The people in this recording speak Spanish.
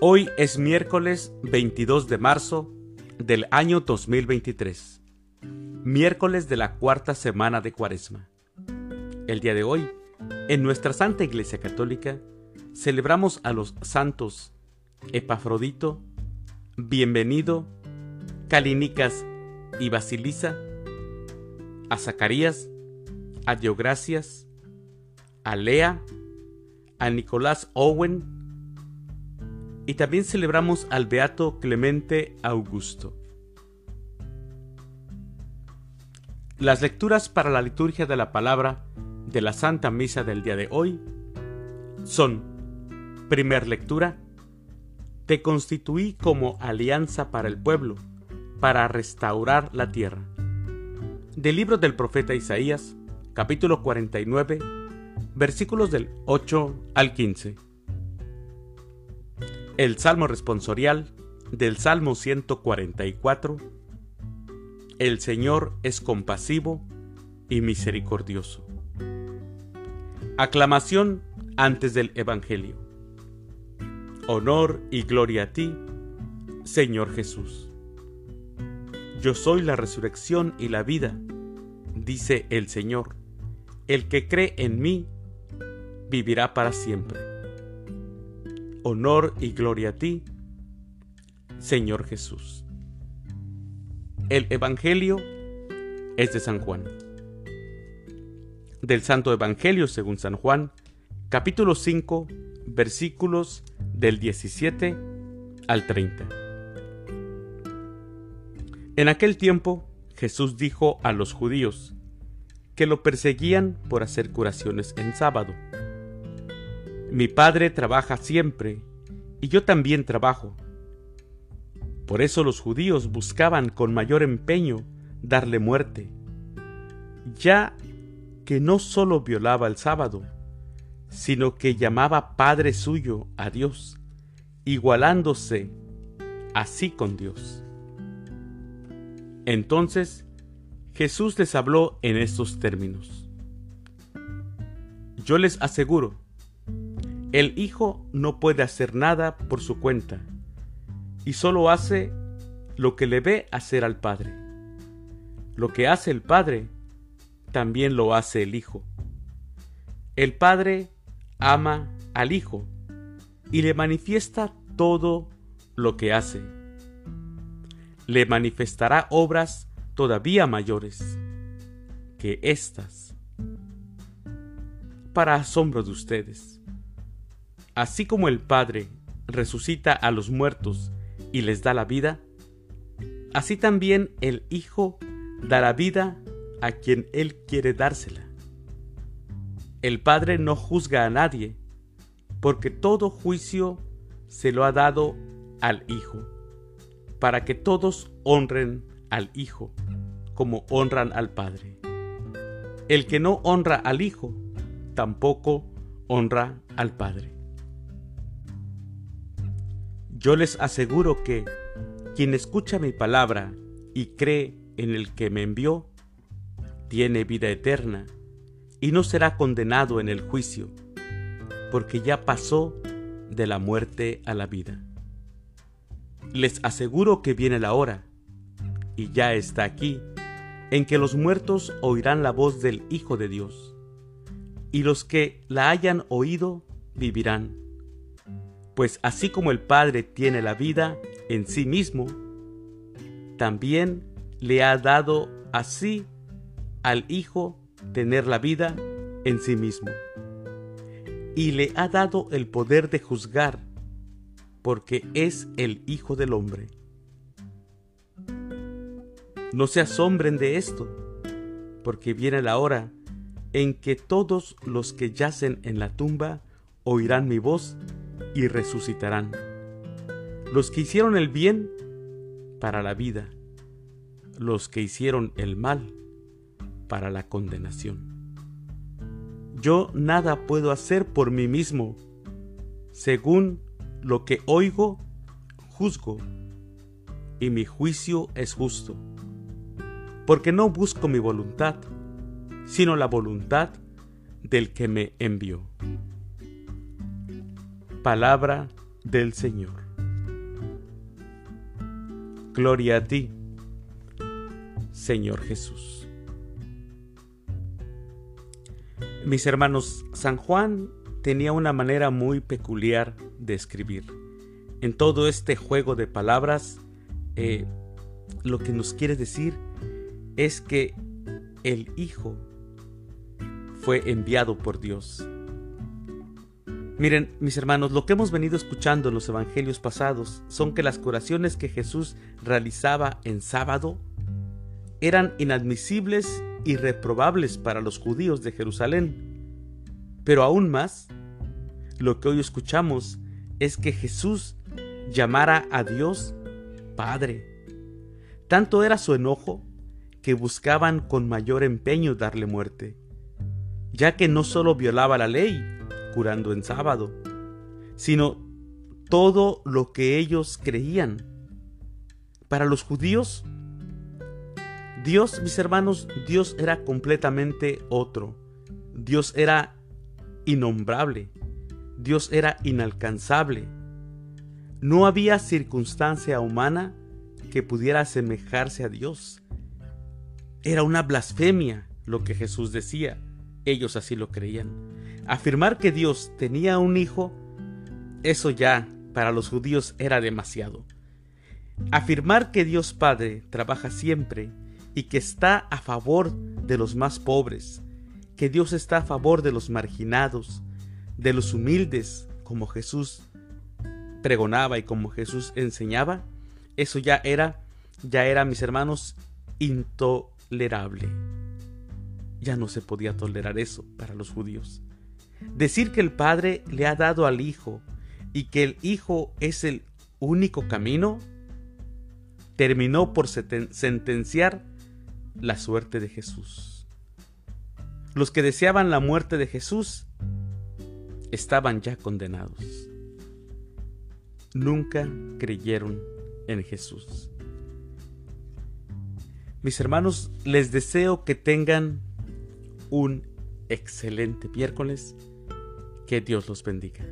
Hoy es miércoles 22 de marzo del año 2023, miércoles de la cuarta semana de Cuaresma. El día de hoy, en nuestra Santa Iglesia Católica, celebramos a los santos Epafrodito, Bienvenido, Calinicas y Basilisa, a Zacarías, a Diogracias, a Lea, a Nicolás Owen, y también celebramos al Beato Clemente Augusto. Las lecturas para la liturgia de la palabra de la Santa Misa del día de hoy son, primer lectura, Te constituí como alianza para el pueblo, para restaurar la tierra. Del libro del profeta Isaías, capítulo 49, versículos del 8 al 15. El Salmo responsorial del Salmo 144. El Señor es compasivo y misericordioso. Aclamación antes del Evangelio. Honor y gloria a ti, Señor Jesús. Yo soy la resurrección y la vida, dice el Señor. El que cree en mí, vivirá para siempre honor y gloria a ti, Señor Jesús. El Evangelio es de San Juan. Del Santo Evangelio según San Juan, capítulo 5, versículos del 17 al 30. En aquel tiempo Jesús dijo a los judíos que lo perseguían por hacer curaciones en sábado mi padre trabaja siempre, y yo también trabajo. Por eso los judíos buscaban con mayor empeño darle muerte, ya que no sólo violaba el sábado, sino que llamaba Padre suyo a Dios, igualándose así con Dios. Entonces Jesús les habló en estos términos. Yo les aseguro, el hijo no puede hacer nada por su cuenta y solo hace lo que le ve hacer al padre. Lo que hace el padre, también lo hace el hijo. El padre ama al hijo y le manifiesta todo lo que hace. Le manifestará obras todavía mayores que estas, para asombro de ustedes. Así como el Padre resucita a los muertos y les da la vida, así también el Hijo dará vida a quien Él quiere dársela. El Padre no juzga a nadie, porque todo juicio se lo ha dado al Hijo, para que todos honren al Hijo como honran al Padre. El que no honra al Hijo, tampoco honra al Padre. Yo les aseguro que quien escucha mi palabra y cree en el que me envió, tiene vida eterna y no será condenado en el juicio, porque ya pasó de la muerte a la vida. Les aseguro que viene la hora, y ya está aquí, en que los muertos oirán la voz del Hijo de Dios, y los que la hayan oído vivirán pues así como el Padre tiene la vida en sí mismo, también le ha dado así al Hijo tener la vida en sí mismo. Y le ha dado el poder de juzgar, porque es el Hijo del Hombre. No se asombren de esto, porque viene la hora en que todos los que yacen en la tumba oirán mi voz y resucitarán. Los que hicieron el bien para la vida, los que hicieron el mal para la condenación. Yo nada puedo hacer por mí mismo, según lo que oigo, juzgo, y mi juicio es justo, porque no busco mi voluntad, sino la voluntad del que me envió. Palabra del Señor. Gloria a ti, Señor Jesús. Mis hermanos, San Juan tenía una manera muy peculiar de escribir. En todo este juego de palabras, eh, lo que nos quiere decir es que el Hijo fue enviado por Dios. Miren, mis hermanos, lo que hemos venido escuchando en los evangelios pasados son que las curaciones que Jesús realizaba en sábado eran inadmisibles y reprobables para los judíos de Jerusalén. Pero aún más, lo que hoy escuchamos es que Jesús llamara a Dios Padre. Tanto era su enojo que buscaban con mayor empeño darle muerte, ya que no solo violaba la ley, curando en sábado, sino todo lo que ellos creían. Para los judíos, Dios, mis hermanos, Dios era completamente otro. Dios era innombrable. Dios era inalcanzable. No había circunstancia humana que pudiera asemejarse a Dios. Era una blasfemia lo que Jesús decía. Ellos así lo creían. Afirmar que Dios tenía un hijo, eso ya para los judíos era demasiado. Afirmar que Dios Padre trabaja siempre y que está a favor de los más pobres, que Dios está a favor de los marginados, de los humildes, como Jesús pregonaba y como Jesús enseñaba, eso ya era, ya era, mis hermanos, intolerable. Ya no se podía tolerar eso para los judíos. Decir que el Padre le ha dado al Hijo y que el Hijo es el único camino, terminó por sentenciar la suerte de Jesús. Los que deseaban la muerte de Jesús estaban ya condenados. Nunca creyeron en Jesús. Mis hermanos, les deseo que tengan un excelente miércoles. Que Dios los bendiga.